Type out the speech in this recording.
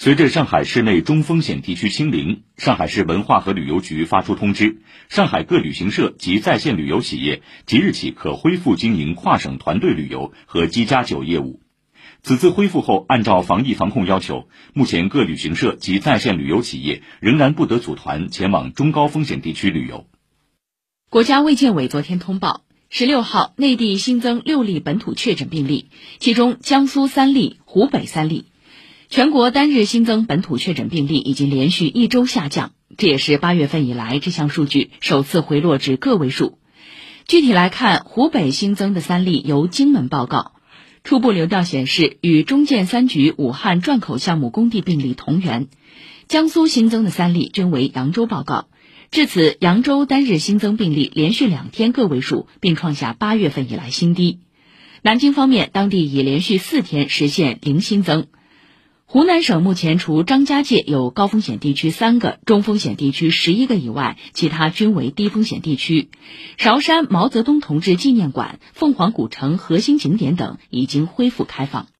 随着上海市内中风险地区清零，上海市文化和旅游局发出通知，上海各旅行社及在线旅游企业即日起可恢复经营跨省团队旅游和机加酒业务。此次恢复后，按照防疫防控要求，目前各旅行社及在线旅游企业仍然不得组团前往中高风险地区旅游。国家卫健委昨天通报，十六号内地新增六例本土确诊病例，其中江苏三例，湖北三例。全国单日新增本土确诊病例已经连续一周下降，这也是八月份以来这项数据首次回落至个位数。具体来看，湖北新增的三例由荆门报告，初步流调显示与中建三局武汉转口项目工地病例同源；江苏新增的三例均为扬州报告。至此，扬州单日新增病例连续两天个位数，并创下八月份以来新低。南京方面，当地已连续四天实现零新增。湖南省目前除张家界有高风险地区三个、中风险地区十一个以外，其他均为低风险地区。韶山毛泽东同志纪念馆、凤凰古城核心景点等已经恢复开放。